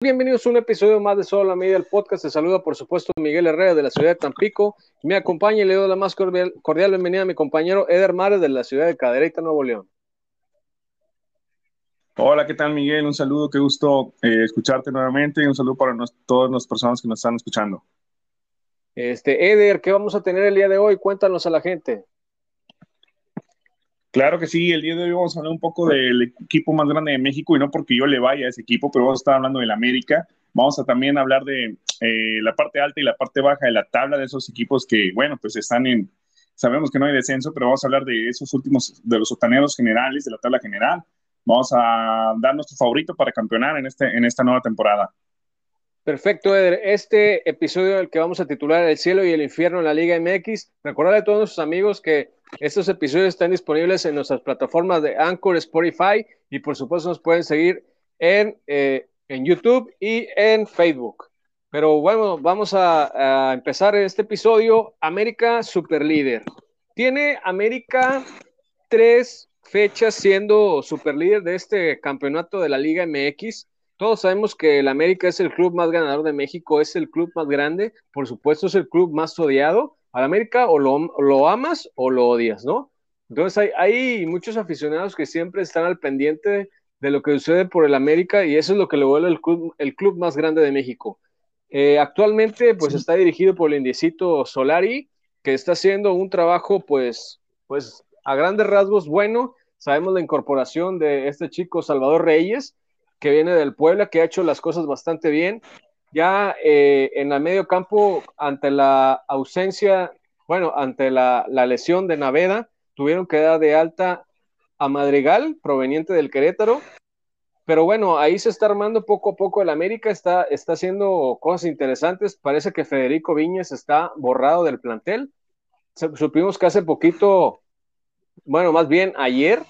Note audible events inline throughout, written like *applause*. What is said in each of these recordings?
Bienvenidos a un episodio más de Solo la Media, el podcast. Te saluda, por supuesto, Miguel Herrera de la ciudad de Tampico. Me acompaña y le doy la más cordial, bienvenida a mi compañero Eder Mares de la ciudad de Cadereyta, Nuevo León. Hola, ¿qué tal, Miguel? Un saludo, qué gusto eh, escucharte nuevamente y un saludo para todas las personas que nos están escuchando. Este, Eder, ¿qué vamos a tener el día de hoy? Cuéntanos a la gente. Claro que sí, el día de hoy vamos a hablar un poco del equipo más grande de México y no porque yo le vaya a ese equipo, pero vamos a estar hablando del América. Vamos a también hablar de eh, la parte alta y la parte baja de la tabla de esos equipos que, bueno, pues están en, sabemos que no hay descenso, pero vamos a hablar de esos últimos, de los sotaneros generales, de la tabla general. Vamos a dar nuestro favorito para campeonar en, este, en esta nueva temporada. Perfecto, Eder. Este episodio del que vamos a titular El cielo y el infierno en la Liga MX, recordarle a todos nuestros amigos que estos episodios están disponibles en nuestras plataformas de Anchor, Spotify y por supuesto nos pueden seguir en, eh, en YouTube y en Facebook. Pero bueno, vamos a, empezar este episodio. América Superlíder. Tiene América tres fechas siendo superlíder de este campeonato de la Liga MX. Todos sabemos que el América es el club más ganador de México, es el club más grande, por supuesto es el club más odiado, al América o lo, amas o lo odias, ¿no? Entonces hay, muchos aficionados que siempre están al pendiente de lo que sucede por el América y eso es lo que le vuelve el club, el club más grande de México. Eh, actualmente pues está dirigido por el indiecito Solari, que está haciendo un trabajo pues, pues a grandes rasgos bueno. Sabemos la incorporación de este chico Salvador Reyes, que viene del Puebla, que ha hecho las cosas bastante bien ya eh, en el medio campo, ante la ausencia, bueno, ante la, lesión de Naveda, tuvieron que dar de alta a Madrigal, proveniente del Querétaro. Pero bueno, ahí se está armando poco a poco el América, está, está haciendo cosas interesantes. Parece que Federico Viñez está borrado del plantel. Supimos que hace poquito, bueno, más bien ayer,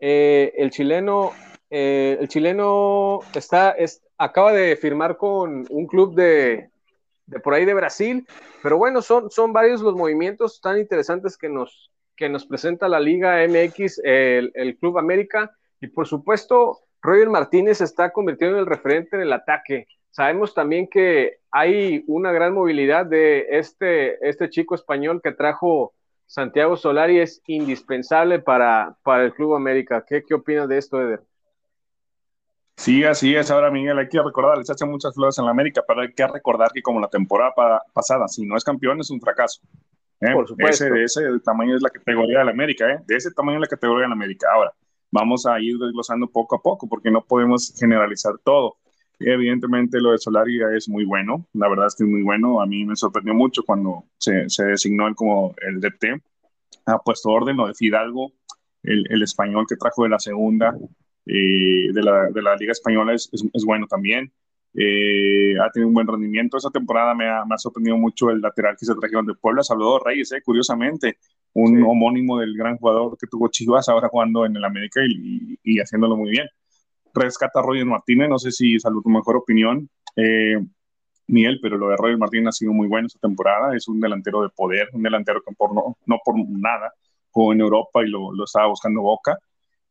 eh, el chileno, eh, el chileno está, acaba de firmar con un club de, por ahí de Brasil, pero bueno, son, son varios los movimientos tan interesantes que nos, que nos presenta la Liga MX, el, Club América, y por supuesto, Roger Martínez está convirtiendo en el referente en el ataque. Sabemos también que hay una gran movilidad de este, este chico español que trajo Santiago Solari, es indispensable para, para el Club América. ¿Qué, qué opinas de esto, Eder? Sí, así es. Ahora, Miguel, hay que recordar, les hace muchas flores en la América, pero hay que recordar que como la temporada pasada, si no es campeón, es un fracaso. ¿eh? Por supuesto. Ese, de ese tamaño es la categoría de la América, ¿eh? de ese tamaño es la categoría de la América. Ahora, vamos a ir desglosando poco a poco, porque no podemos generalizar todo. Evidentemente lo de Solari es muy bueno, la verdad es que es muy bueno. A mí me sorprendió mucho cuando se, se designó él como el DT. Ha puesto orden, lo de Fidalgo, el, el español que trajo de la segunda, eh, de, la, de, la, Liga Española es, es, bueno también. Eh, ha tenido un buen rendimiento. Esta temporada me ha, me ha, sorprendido mucho el lateral que se trajeron de Puebla, Salvador Reyes, eh, curiosamente, un homónimo del gran jugador que tuvo Chivas, ahora jugando en el América y, y, haciéndolo muy bien. Rescata a Roger Martínez, no sé si salud tu mejor opinión, Miguel, pero lo de Roger Martínez ha sido muy bueno esta temporada. Es un delantero de poder, un delantero que por no, no por nada jugó en Europa y lo, lo estaba buscando Boca.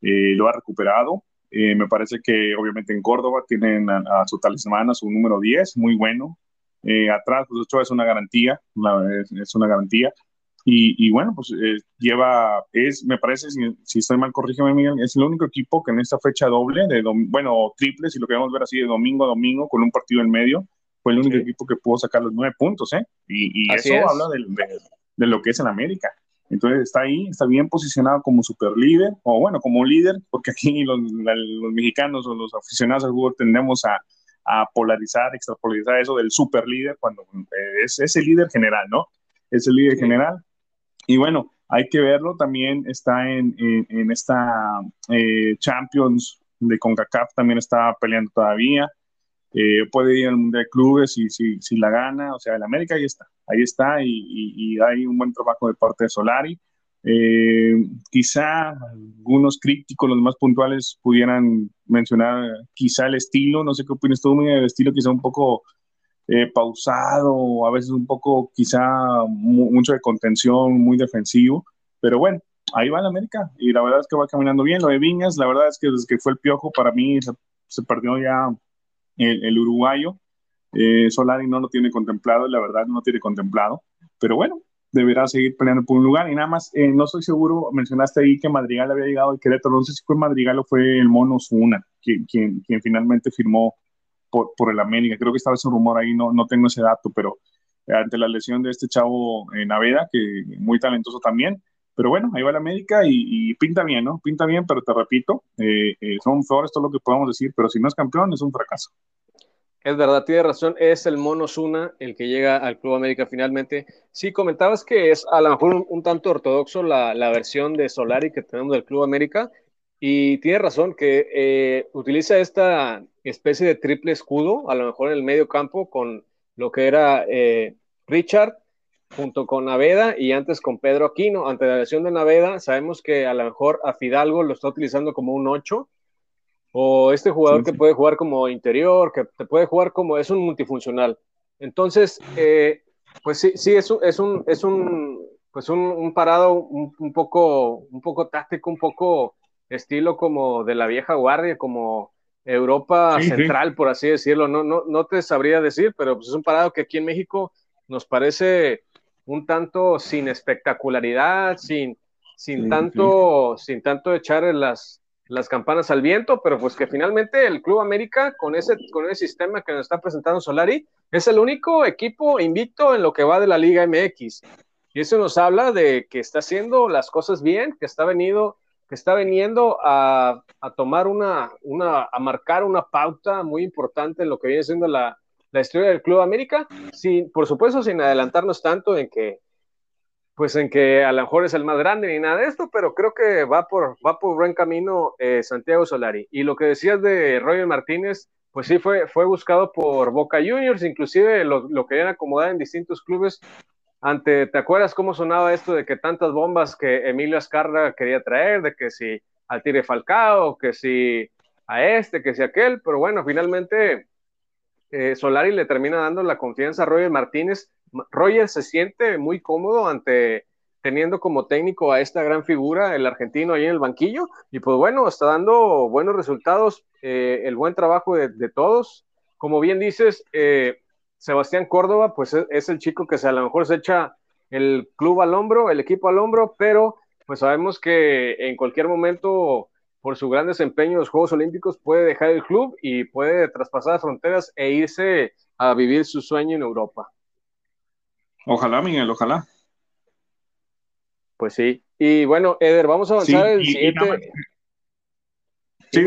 lo ha recuperado eh, me parece que obviamente en Córdoba tienen a, su talismán, a su número 10, muy bueno. Eh, atrás, pues Ochoa es una garantía, es, una garantía. Y, bueno, pues eh, lleva, es, me parece, si, estoy mal, corrígeme Miguel, es el único equipo que en esta fecha doble, de bueno, triple, si lo queremos ver así, de domingo a domingo, con un partido en medio, fue el único equipo que pudo sacar los nueve puntos, ¿eh? Y, eso habla de, de, lo que es el América. Entonces está ahí, está bien posicionado como super líder, o bueno, como líder, porque aquí los, mexicanos o los aficionados al fútbol tendemos a, polarizar, extrapolarizar eso del super líder, cuando eh, es, el líder general, ¿no? Es el líder general. Y bueno, hay que verlo, también está en, esta eh, Champions de CONCACAF, también está peleando todavía. Eh, puede ir al Mundial de Clubes si, si, si, la gana, o sea, el América ahí está, ahí está y, hay un buen trabajo de parte de Solari. Eh, quizá algunos críticos, los más puntuales, pudieran mencionar quizá el estilo, no sé qué opinas tú, el estilo quizá un poco eh, pausado, a veces un poco quizá mucho de contención, muy defensivo, pero bueno, ahí va el América y la verdad es que va caminando bien. Lo de Viñas, la verdad es que desde que fue el piojo, para mí se perdió ya el, uruguayo. Eh, Solari no lo tiene contemplado, la verdad no lo tiene contemplado, pero bueno, deberá seguir peleando por un lugar. Y nada más, eh, no estoy seguro, mencionaste ahí que Madrigal había llegado al Querétaro, no sé si fue Madrigal o fue el Mono Zuna quien, quien, finalmente firmó por, por, el América. Creo que estaba ese rumor ahí, no, no tengo ese dato, pero ante la lesión de este chavo en Naveda, que muy talentoso también, pero bueno, ahí va la América y, pinta bien, ¿no? Pinta bien, pero te repito, eh, eh, son flores, todo lo que podemos decir, pero si no es campeón, es un fracaso. Es verdad, tiene razón, es el Mono Zuna el que llega al Club América finalmente. Sí, comentabas que es a lo mejor un, tanto ortodoxo la, versión de Solari que tenemos del Club América, y tiene razón que eh, utiliza esta especie de triple escudo, a lo mejor en el medio campo, con lo que era eh, Richard junto con Naveda y antes con Pedro Aquino. Ante la lesión de Naveda, sabemos que a lo mejor a Fidalgo lo está utilizando como un 8 o este jugador que puede jugar como interior, que te puede jugar como es un multifuncional. Entonces, eh, pues sí, sí, es un, es un, es un pues un, parado un, poco, un poco táctico, un poco estilo como de la vieja guardia, como Europa Central, por así decirlo. No, no, no te sabría decir, pero pues es un parado que aquí en México nos parece un tanto sin espectacularidad, sin, sin, tanto, sin tanto echar las, las campanas al viento, pero pues que finalmente el Club América, con ese, con ese sistema que nos está presentando Solari, es el único equipo invicto en lo que va de la Liga MX. Y eso nos habla de que está haciendo las cosas bien, que está venido que está veniendo a, tomar una, una, a marcar una pauta muy importante en lo que viene siendo la, historia del Club América, sin, por supuesto sin adelantarnos tanto en que, pues en que a lo mejor es el más grande ni nada de esto, pero creo que va por, va por buen camino eh, Santiago Solari. Y lo que decías de Roger Martínez, pues sí fue, fue buscado por Boca Juniors, inclusive lo, lo querían acomodar en distintos clubes, ante, ¿te acuerdas cómo sonaba esto de que tantas bombas que Emilio Azcarra quería traer, de que si al Tire Falcao, que si a este, que si aquel, pero bueno, finalmente eh, Solari le termina dando la confianza a Roger Martínez. Roger se siente muy cómodo ante teniendo como técnico a esta gran figura, el argentino ahí en el banquillo, y pues bueno, está dando buenos resultados, eh, el buen trabajo de, todos. Como bien dices, eh, Sebastián Córdoba, pues e-, es, el chico que se, a lo mejor se echa el club al hombro, el equipo al hombro, pero pues sabemos que en cualquier momento, por su gran desempeño en los Juegos Olímpicos, puede dejar el club y puede traspasar fronteras e irse a vivir su sueño en Europa. Ojalá, Miguel, ojalá. Pues sí. Y bueno, Eder, vamos a avanzar el siguiente. Sí,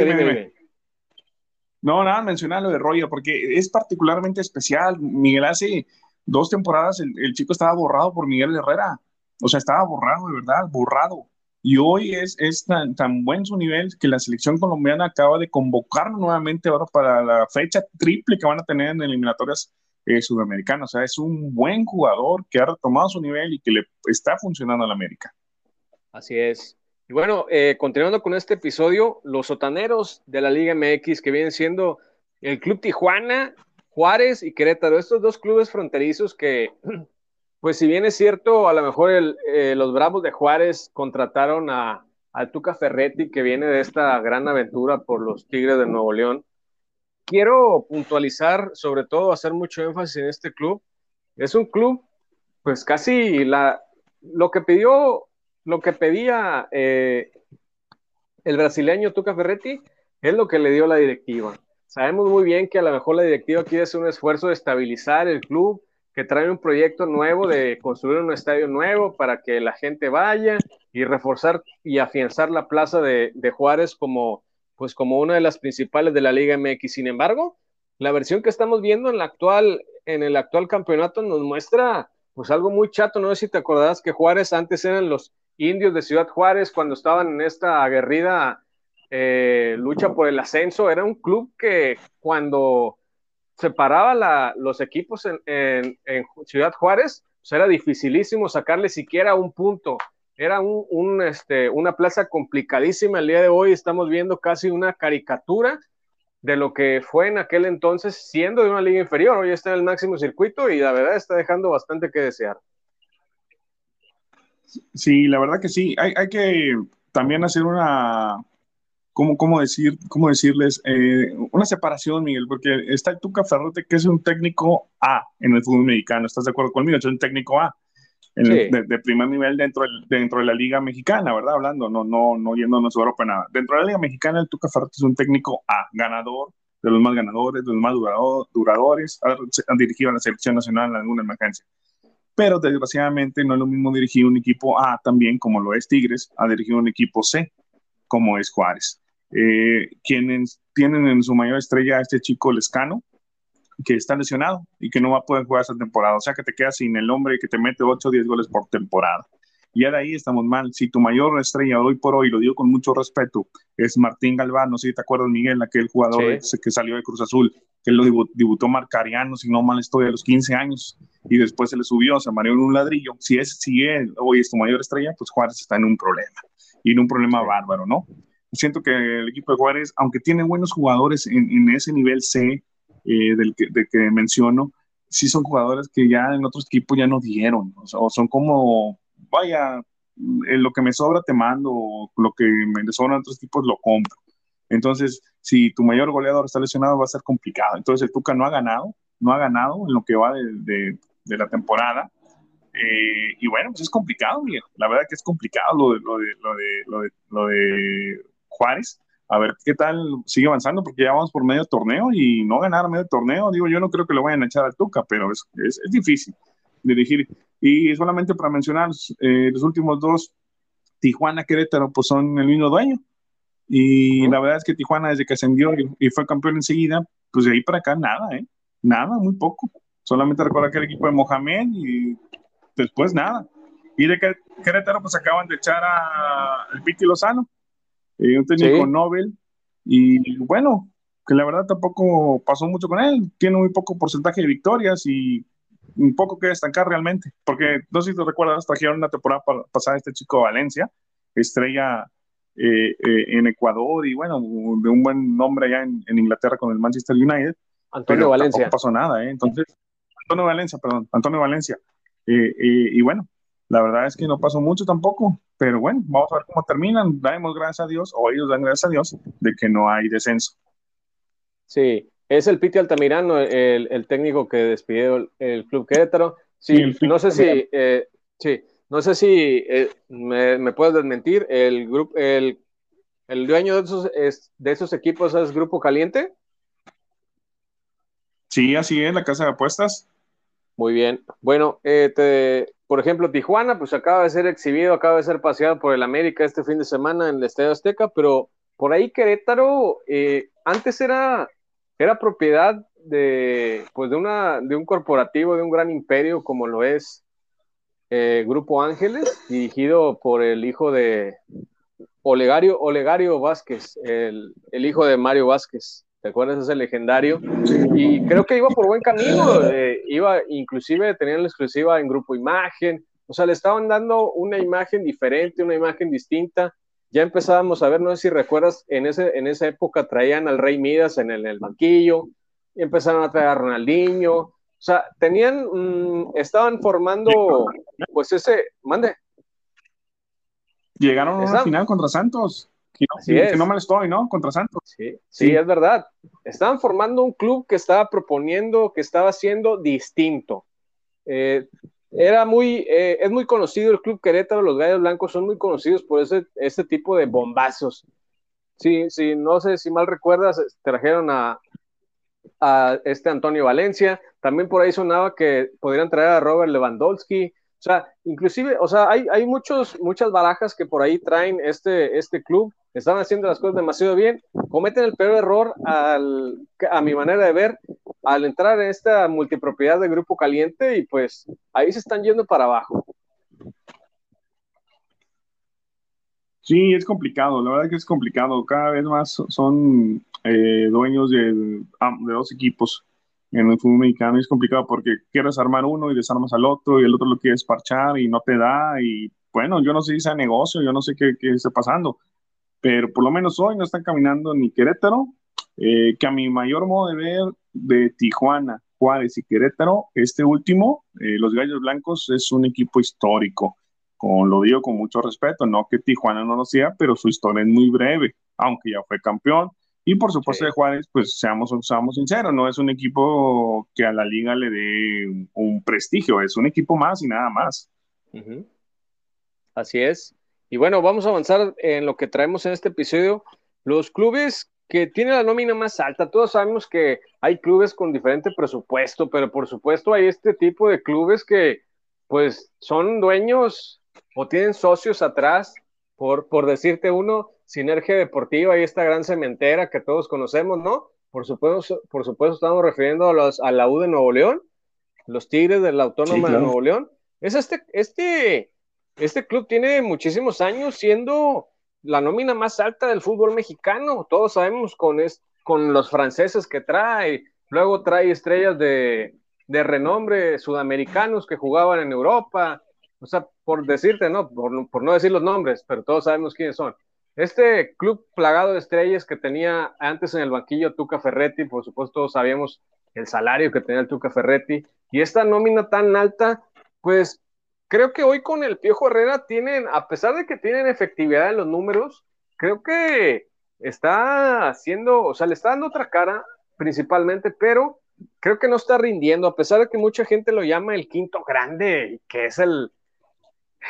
no, nada, mencionar lo de Roger, porque es particularmente especial. Miguel hace dos temporadas, el, chico estaba borrado por Miguel Herrera. O sea, estaba borrado, de verdad, borrado. Y hoy es, es tan, tan, buen su nivel que la selección colombiana acaba de convocarlo nuevamente ahora para la fecha triple que van a tener en eliminatorias eh, sudamericanas. O sea, es un buen jugador que ha retomado su nivel y que le está funcionando a la América. Así es. Y bueno, eh, continuando con este episodio, los sotaneros de la Liga MX, que vienen siendo el Club Tijuana, Juárez y Querétaro, estos dos clubes fronterizos que, *clears throat* pues si bien es cierto, a lo mejor eh, los Bravos de Juárez contrataron a, Tuca Ferretti, que viene de esta gran aventura por los Tigres de Nuevo León. Quiero puntualizar, sobre todo, hacer mucho énfasis en este club. Es un club, pues casi la, lo que pidió lo que pedía eh, el brasileño Tuca Ferretti es lo que le dio la directiva. Sabemos muy bien que a lo mejor la directiva quiere hacer un esfuerzo de estabilizar el club, que trae un proyecto nuevo de construir un estadio nuevo para que la gente vaya y reforzar y afianzar la plaza de, Juárez como, pues como una de las principales de la Liga MX. Sin embargo, la versión que estamos viendo en, la actual, en el actual campeonato nos muestra pues algo muy chato. No sé si te acordás que Juárez antes eran los indios de Ciudad Juárez cuando estaban en esta aguerrida eh, lucha por el ascenso. Era un club que cuando separaba los equipos en, Ciudad Juárez, pues era dificilísimo sacarle siquiera un punto. Era un, este, una plaza complicadísima. El día de hoy estamos viendo casi una caricatura de lo que fue en aquel entonces, siendo de una liga inferior. Hoy está en el máximo circuito y la verdad está dejando bastante que desear. Sí, la verdad que sí. Hay, que también hacer una ¿cómo, cómo, decir, cómo decirles? Eh, una separación, Miguel, porque está el Tuca Ferrote, que es un técnico A en el fútbol mexicano, ¿estás de acuerdo conmigo? Es un técnico A. de, primer nivel dentro, dentro de la Liga Mexicana, ¿verdad? Hablando, no, no, no yéndonos a Europa, nada. Dentro de la Liga Mexicana, el Tuca Ferrote es un técnico A, ganador, de los más ganadores, de los más duradores, han dirigido a la selección nacional en alguna emergencia. Pero desgraciadamente no es lo mismo dirigir un equipo A también, como lo es Tigres, a dirigir un equipo C, como es Juárez. Eh, quienes tienen en su mayor estrella a este chico Lescano, que está lesionado y que no va a poder jugar esta temporada. O sea que te quedas sin el hombre que te mete 8 o 10 goles por temporada. Y ahora ahí estamos mal. Si tu mayor estrella hoy por hoy, lo digo con mucho respeto, es Martín Galván, no sé si te acuerdas, Miguel, aquel jugador que salió de Cruz Azul, que lo debutó Marcariano, si no mal estoy, a los 15 años, y después se le subió, se mareó en un ladrillo. Si, es, si él hoy es tu mayor estrella, pues Juárez está en un problema, y en un problema bárbaro, ¿no? Siento que el equipo de Juárez, aunque tiene buenos jugadores en, ese nivel C eh, del que, que menciono, sí son jugadores que ya en otros equipos ya no dieron, o son como vaya, en lo que me sobra te mando, lo que me sobra otros tipos lo compro. Entonces, si tu mayor goleador está lesionado, va a ser complicado. Entonces, el Tuca no ha ganado, no ha ganado en lo que va de, de, la temporada. Eh, y bueno, pues es complicado. La verdad que es complicado lo de, lo de, lo de, lo de Juárez. A ver qué tal sigue avanzando, porque ya vamos por medio torneo y no ganar medio torneo. Digo, yo no creo que lo vayan a echar al Tuca, pero es, es, es difícil dirigir. Y solamente para mencionar, eh, los últimos dos, Tijuana, Querétaro, pues son el mismo dueño. Y la verdad es que Tijuana, desde que ascendió y, fue campeón enseguida, pues de ahí para acá nada, ¿eh? Nada, muy poco. Solamente recuerda que el equipo de Mohamed y después nada. Y de Querétaro, pues acaban de echar a el Piti Lozano, eh, un técnico Nobel. Y bueno, que la verdad tampoco pasó mucho con él. Tiene muy poco porcentaje de victorias y un poco que destacar realmente, porque no sé si te recuerdas, trajeron una temporada pasada este chico Valencia, estrella eh, eh, en Ecuador y bueno, de un buen nombre allá en, Inglaterra con el Manchester United. Antonio Valencia. No pasó nada, ¿eh? Entonces, Antonio Valencia, perdón, Antonio Valencia. Eh, y bueno, la verdad es que no pasó mucho tampoco, pero bueno, vamos a ver cómo terminan. Damos gracias a Dios, o ellos dan gracias a Dios, de que no hay descenso. Sí, es el Piti Altamirano, el, el técnico que despidió el, Club Querétaro. Sí, no sé si, eh, sí, no sé si eh, me, puedes desmentir, el, grupo, el, el dueño de esos, es, de esos equipos es Grupo Caliente. Sí, así es, la casa de apuestas. Muy bien. Bueno, eh, por ejemplo, Tijuana, pues acaba de ser exhibido, acaba de ser paseado por el América este fin de semana en el Estadio Azteca, pero por ahí Querétaro, antes era era propiedad de, pues de, una, de un corporativo, de un gran imperio como lo es eh, Grupo Ángeles, dirigido por el hijo de Olegario, Olegario Vázquez, el, hijo de Mario Vázquez. ¿Te acuerdas? Ese legendario. Y creo que iba por buen camino. Eh, iba, inclusive tenían la exclusiva en Grupo Imagen. O sea, le estaban dando una imagen diferente, una imagen distinta ya empezábamos a ver, no sé si recuerdas, en, ese, en esa época traían al Rey Midas en el, banquillo, y empezaron a traer a Ronaldinho, o sea, tenían, mm, estaban formando, pues ese, mande. Llegaron a una final contra Santos. No, no mal estoy, ¿no? Contra Santos. Sí, sí, es verdad. Estaban formando un club que estaba proponiendo, que estaba siendo distinto. Eh, era muy, eh, es muy conocido el Club Querétaro, los Gallos Blancos son muy conocidos por ese, ese tipo de bombazos. Sí, sí, no sé si mal recuerdas, trajeron a, a este Antonio Valencia, también por ahí sonaba que podrían traer a Robert Lewandowski, o sea, inclusive, o sea, hay, hay muchos, muchas barajas que por ahí traen este, este club, están haciendo las cosas demasiado bien, cometen el peor error al, a mi manera de ver, al entrar en esta multipropiedad de Grupo Caliente y pues ahí se están yendo para abajo. Sí, es complicado, la verdad que es complicado. Cada vez más son eh, dueños de, de, dos equipos en el fútbol mexicano. es complicado porque quieres armar uno y desarmas al otro y el otro lo quieres parchar y no te da. Y bueno, yo no sé si sea negocio, yo no sé qué, qué está pasando, pero por lo menos hoy no están caminando ni Querétaro, eh, que a mi mayor modo de ver de Tijuana, Juárez y Querétaro, este último, eh, los Gallos Blancos, es un equipo histórico. Como lo digo con mucho respeto, no que Tijuana no lo sea, pero su historia es muy breve. aunque ya fue campeón. Y por supuesto de Juárez, pues seamos, seamos sinceros, no es un equipo que a la liga le dé un, prestigio, es un equipo más y nada más. Así es. Y bueno, vamos a avanzar en lo que traemos en este episodio. Los clubes que tienen la nómina más alta, todos sabemos que hay clubes con diferente presupuesto, pero por supuesto hay este tipo de clubes que pues son dueños o tienen socios atrás, por, por decirte uno, Sinergia Deportiva y esta gran cementera que todos conocemos, ¿no? Por supuesto, por supuesto estamos refiriendo a, los, a la U de Nuevo León, los Tigres de la Autónoma de Nuevo León. Es este, este, este club tiene muchísimos años siendo la nómina más alta del fútbol mexicano. Todos sabemos con, con los franceses que trae, luego trae estrellas de, de renombre sudamericanos que jugaban en Europa. O sea, por decirte, ¿no? Por, por no decir los nombres, pero todos sabemos quiénes son. Este club plagado de estrellas que tenía antes en el banquillo Tuca Ferretti, por supuesto todos sabíamos el salario que tenía el Tuca Ferretti, y esta nómina tan alta, pues creo que hoy con el Piojo Herrera tienen, a pesar de que tienen efectividad en los números, creo que está haciendo, o sea, le está dando otra cara principalmente, pero creo que no está rindiendo, a pesar de que mucha gente lo llama el quinto grande, que es el,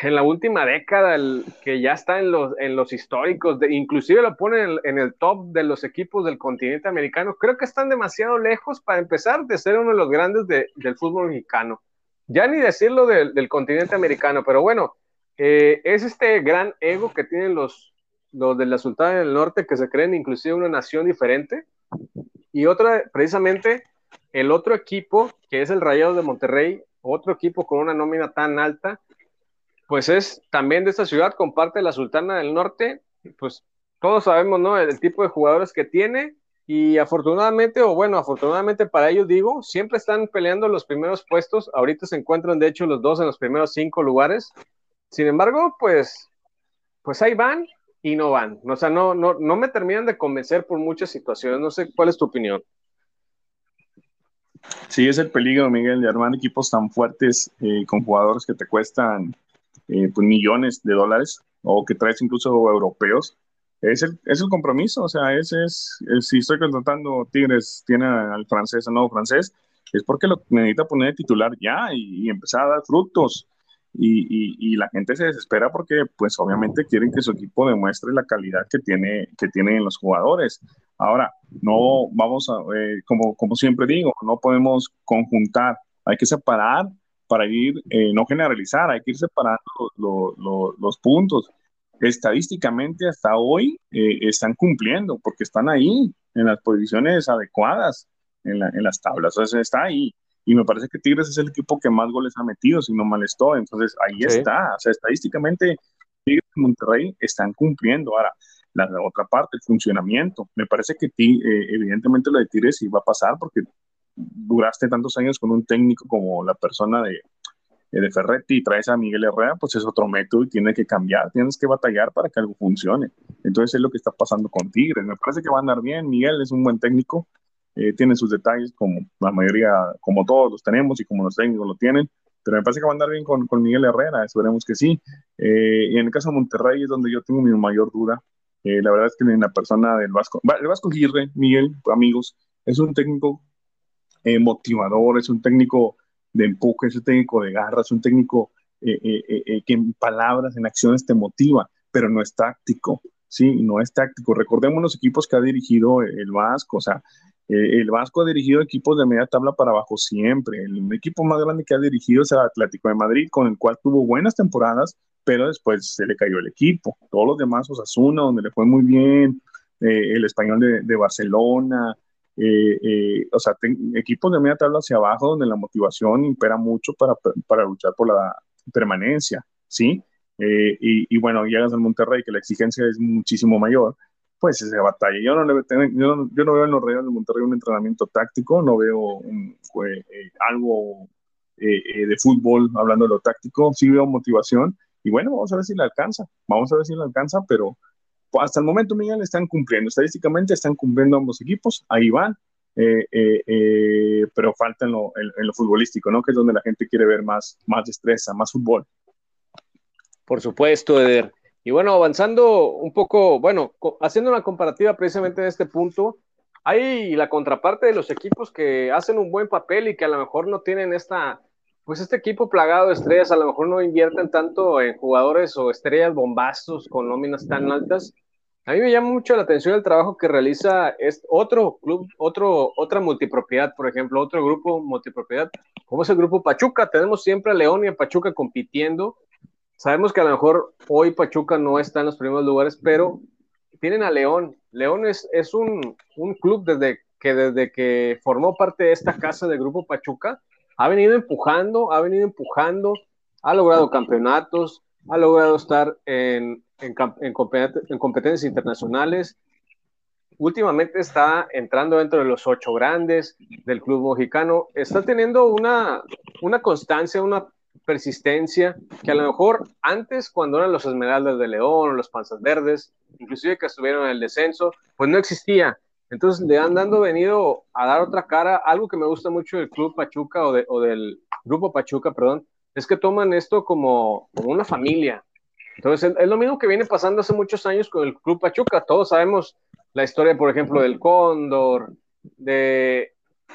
en la última década, el, que ya está en los, en los históricos, de, inclusive lo ponen en, el top de los equipos del continente americano, creo que están demasiado lejos para empezar de ser uno de los grandes del fútbol mexicano. Ya ni decirlo del continente americano, pero bueno, eh, es este gran ego que tienen los, los de la Sultana del Norte, que se creen inclusive una nación diferente. Y otra, precisamente, el otro equipo, que es el Rayado de Monterrey, otro equipo con una nómina tan alta, pues es también de esta ciudad, comparte la Sultana del Norte, pues todos sabemos, ¿no? El, tipo de jugadores que tiene y afortunadamente, o bueno, afortunadamente para ellos digo, siempre están peleando los primeros puestos, ahorita se encuentran de hecho los dos en los primeros cinco lugares, sin embargo, pues, pues ahí van y no van, o sea, no, no, no me terminan de convencer por muchas situaciones, no sé cuál es tu opinión. Sí, es el peligro, Miguel, de armar equipos tan fuertes eh, con jugadores que te cuestan eh, pues, millones de dólares o que traes incluso europeos. Es el, es el compromiso, o sea, ese es, si estoy contratando Tigres, tiene al francés, al nuevo francés, es porque lo necesita poner titular ya y, empezar a dar frutos. Y, y, la gente se desespera porque, pues, obviamente quieren que su equipo demuestre la calidad que tiene que tienen los jugadores. Ahora, no vamos a, eh, como, como siempre digo, no podemos conjuntar, hay que separar para ir, eh, no generalizar, hay que ir separando los puntos. Estadísticamente hasta hoy eh, están cumpliendo porque están ahí en las posiciones adecuadas en, las tablas, o sea, está ahí. Y me parece que Tigres es el equipo que más goles ha metido, si no mal estoy. Entonces ahí está. O sea, estadísticamente Tigres y Monterrey están cumpliendo. Ahora, la, otra parte, el funcionamiento. Me parece que eh, evidentemente lo de Tigres iba a pasar porque duraste tantos años con un técnico como la persona de, de Ferretti y traes a Miguel Herrera, pues es otro método y tiene que cambiar, tienes que batallar para que algo funcione. Entonces es lo que está pasando con Tigres. Me parece que va a andar bien, Miguel es un buen técnico, eh, tiene sus detalles como la mayoría, como todos los tenemos y como los técnicos lo tienen, pero me parece que va a andar bien con, con Miguel Herrera, esperemos que sí. Eh, y en el caso de Monterrey es donde yo tengo mi mayor duda. Eh, la verdad es que en la persona del Vasco, el Vasco Girre, Miguel, amigos, es un técnico motivador, es un técnico de empuje, es un técnico de garra, es un técnico que en palabras, en acciones te motiva, pero no es táctico, ¿sí? No es táctico. Recordemos los equipos que ha dirigido el Vasco, o sea, eh, el Vasco ha dirigido equipos de media tabla para abajo siempre. El equipo más grande que ha dirigido es el Atlético de Madrid, con el cual tuvo buenas temporadas, pero después se le cayó el equipo. Todos los demás, Osasuna, donde le fue muy bien, eh, el español de, Barcelona, eh, o sea, equipos de media tabla hacia abajo, donde la motivación impera mucho para, para luchar por la permanencia, ¿sí? y, y, bueno, llegas al Monterrey, que la exigencia es muchísimo mayor, pues esa batalla. Yo no, le, yo, no, yo no veo en los Reyes de Monterrey un entrenamiento táctico, no veo eh, algo eh, eh, de fútbol hablando de lo táctico, sí veo motivación y bueno, vamos a ver si le alcanza, vamos a ver si le alcanza, pero hasta el momento, Miguel, están cumpliendo, estadísticamente están cumpliendo ambos equipos, ahí van, pero falta en lo, en, lo, futbolístico, ¿no? Que es donde la gente quiere ver más, más destreza, más fútbol. Por supuesto, Eder. Y bueno, avanzando un poco, bueno, haciendo una comparativa precisamente en este punto, hay la contraparte de los equipos que hacen un buen papel y que a lo mejor no tienen esta, pues este equipo plagado de estrellas, a lo mejor no invierten tanto en jugadores o estrellas bombazos con nóminas tan altas. A mí me llama mucho la atención el trabajo que realiza este otro club, otro, otra multipropiedad, por ejemplo, otro grupo multipropiedad, como es el grupo Pachuca. Tenemos siempre a León y a Pachuca compitiendo. Sabemos que a lo mejor hoy Pachuca no está en los primeros lugares, pero tienen a León. León es, es un, un, club desde que, desde que formó parte de esta casa del Grupo Pachuca, ha venido empujando, ha venido empujando, ha logrado campeonatos, ha logrado estar en, en, en, competencias internacionales. Últimamente está entrando dentro de los ocho grandes del club mexicano. Está teniendo una, una constancia, una persistencia que a lo mejor antes, cuando eran los Esmeraldas de León los Panzas Verdes, inclusive que estuvieron en el descenso, pues no existía. Entonces le han dando venido a dar otra cara. Algo que me gusta mucho del Club Pachuca o, o del Grupo Pachuca, perdón, es que toman esto como, como una familia. Entonces es lo mismo que viene pasando hace muchos años con el Club Pachuca. Todos sabemos la historia, por ejemplo, del Cóndor, de,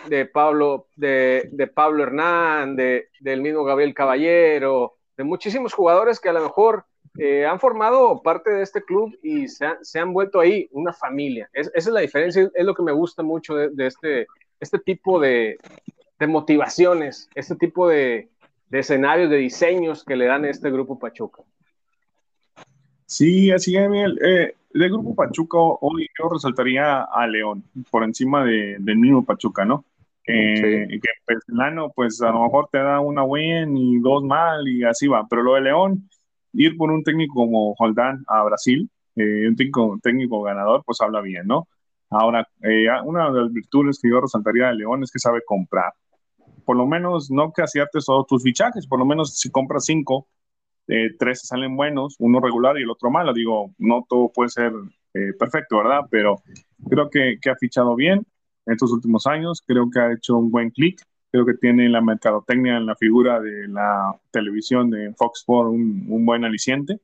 de Pablo, de, de Pablo Hernán, de, del mismo Gabriel Caballero, de muchísimos jugadores que a lo mejor eh, han formado parte de este club y se, se han vuelto ahí una familia. esa es la diferencia, es lo que me gusta mucho de, este, este tipo de, de, motivaciones, este tipo de, de, escenarios, de diseños que le dan a este grupo Pachuca. Sí, así es, Miguel. Eh, del grupo Pachuca, hoy yo resaltaría a León por encima de, del mismo Pachuca, ¿no? Eh, Que Peslano, pues a lo mejor te da una buena y dos mal y así va. Pero lo de León, ir por un técnico como Holdán a Brasil, eh, un técnico, técnico, ganador, pues habla bien, ¿no? Ahora, eh, una de las virtudes que yo resaltaría de León es que sabe comprar. Por lo menos, no que aciertes todos tus fichajes, por lo menos si compras cinco, eh, tres salen buenos, uno regular y el otro malo. Digo, no todo puede ser eh, perfecto, ¿verdad? Pero creo que, ha fichado bien en estos últimos años, creo que ha hecho un buen clic, creo que tiene la mercadotecnia en la figura de la televisión de Fox Sports un, un buen aliciente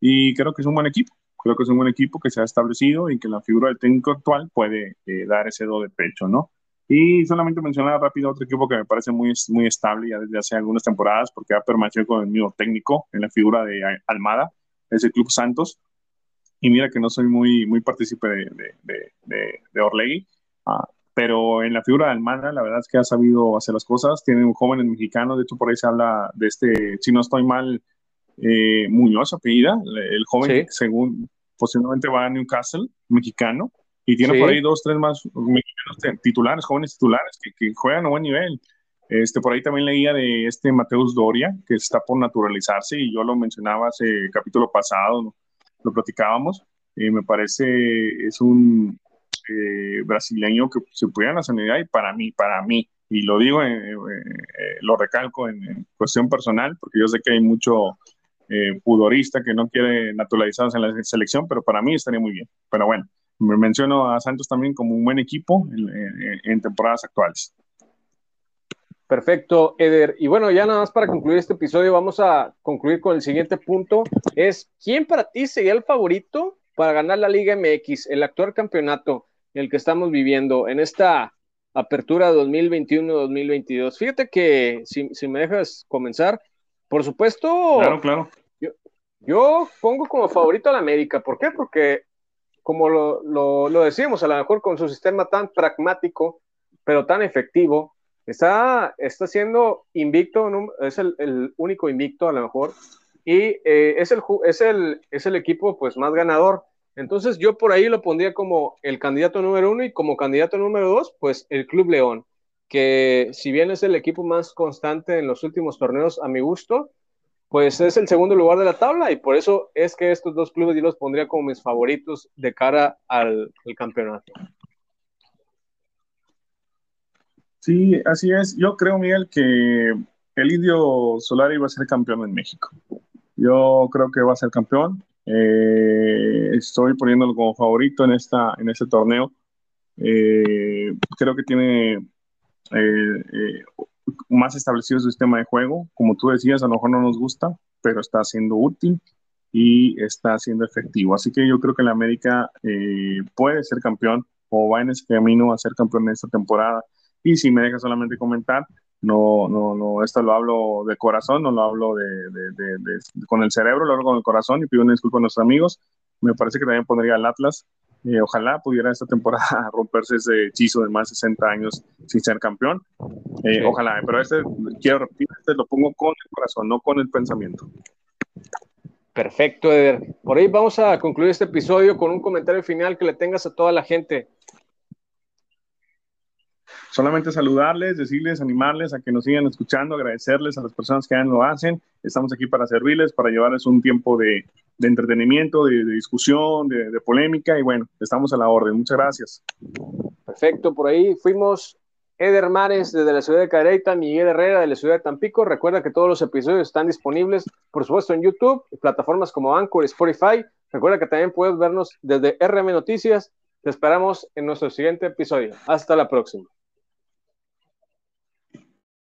y creo que es un buen equipo. Creo que es un buen equipo que se ha establecido y que la figura del técnico actual puede eh, dar ese do de pecho, ¿no? Y solamente mencionar rápido otro equipo que me parece muy, muy estable ya desde hace algunas temporadas, porque ha permanecido con el mismo técnico en la figura de Almada, es el Club Santos. Y mira que no soy muy, muy partícipe de, de, de, de Orlegui, ah, pero en la figura de Almada, la verdad es que ha sabido hacer las cosas. Tiene un joven mexicano, de hecho, por ahí se habla de este, si no estoy mal, eh, Muñoz, apellida, el joven, según posiblemente va a Newcastle, mexicano y tiene por ahí dos, tres más titulares, jóvenes titulares que, que, juegan a buen nivel. Este, por ahí también leía de este Mateus Doria, que está por naturalizarse, y yo lo mencionaba hace capítulo pasado, lo platicábamos. y me parece es un eh, brasileño que se puede la sanidad y para mí, para mí, y lo digo, eh, eh, lo recalco en, cuestión personal, porque yo sé que hay mucho pudorista que no quiere naturalizarse en la selección, pero para mí estaría muy bien. Pero bueno, me menciono a Santos también como un buen equipo en, temporadas actuales. Perfecto, Eder. Y bueno, ya nada más para concluir este episodio, vamos a concluir con el siguiente punto. Es, ¿quién para ti sería el favorito para ganar la Liga MX, el actual campeonato en el que estamos viviendo en esta apertura 2021-2022? Fíjate que, si, si, me dejas comenzar, por supuesto... Claro, claro. Yo, yo pongo como favorito a la América. ¿Por qué? Porque como lo, lo, lo, a lo mejor con su sistema tan pragmático, pero tan efectivo, está, está siendo invicto, es el, el único invicto a lo mejor, y eh, es, el, es, el, es el equipo pues más ganador. Entonces yo por ahí lo pondría como el candidato número uno y como candidato número dos, pues el Club León, que si bien es el equipo más constante en los últimos torneos a mi gusto, pues es el segundo lugar de la tabla y por eso es que estos dos clubes yo los pondría como mis favoritos de cara al, campeonato. Sí, así es. Yo creo, Miguel, que el Indio Solari va a ser campeón en México. Yo creo que va a ser campeón. Eh, estoy poniéndolo como favorito en, esta, en este torneo. Eh, creo que tiene eh, más establecido su sistema de juego. Como tú decías, a lo mejor no nos gusta, pero está siendo útil. y está siendo efectivo. Así que yo creo que la América eh, puede ser campeón o va en ese camino a ser campeón en esta temporada. Y si me deja solamente comentar, no, no, no, esto lo hablo de corazón, no lo hablo de, con el cerebro, lo hablo con el corazón y pido una disculpa a nuestros amigos. Me parece que también pondría el Atlas. Eh, ojalá pudiera esta temporada *laughs* romperse ese hechizo de más de 60 años sin ser campeón. Eh, ojalá, pero este, quiero repetir, este lo pongo con el corazón, no con el pensamiento. Perfecto, Eder. Por ahí vamos a concluir este episodio con un comentario final que le tengas a toda la gente solamente saludarles, decirles, animarles a que nos sigan escuchando, agradecerles a las personas que ya lo hacen. Estamos aquí para servirles, para llevarles un tiempo de, entretenimiento, de, discusión, de, polémica y bueno, estamos a la orden. Muchas gracias. Perfecto, por ahí fuimos Eder Mares desde la ciudad de Careita, Miguel Herrera de la ciudad de Tampico. Recuerda que todos los episodios están disponibles, por supuesto, en YouTube, plataformas como Anchor Spotify. Recuerda que también puedes vernos desde RM Noticias. Te esperamos en nuestro siguiente episodio. Hasta la próxima.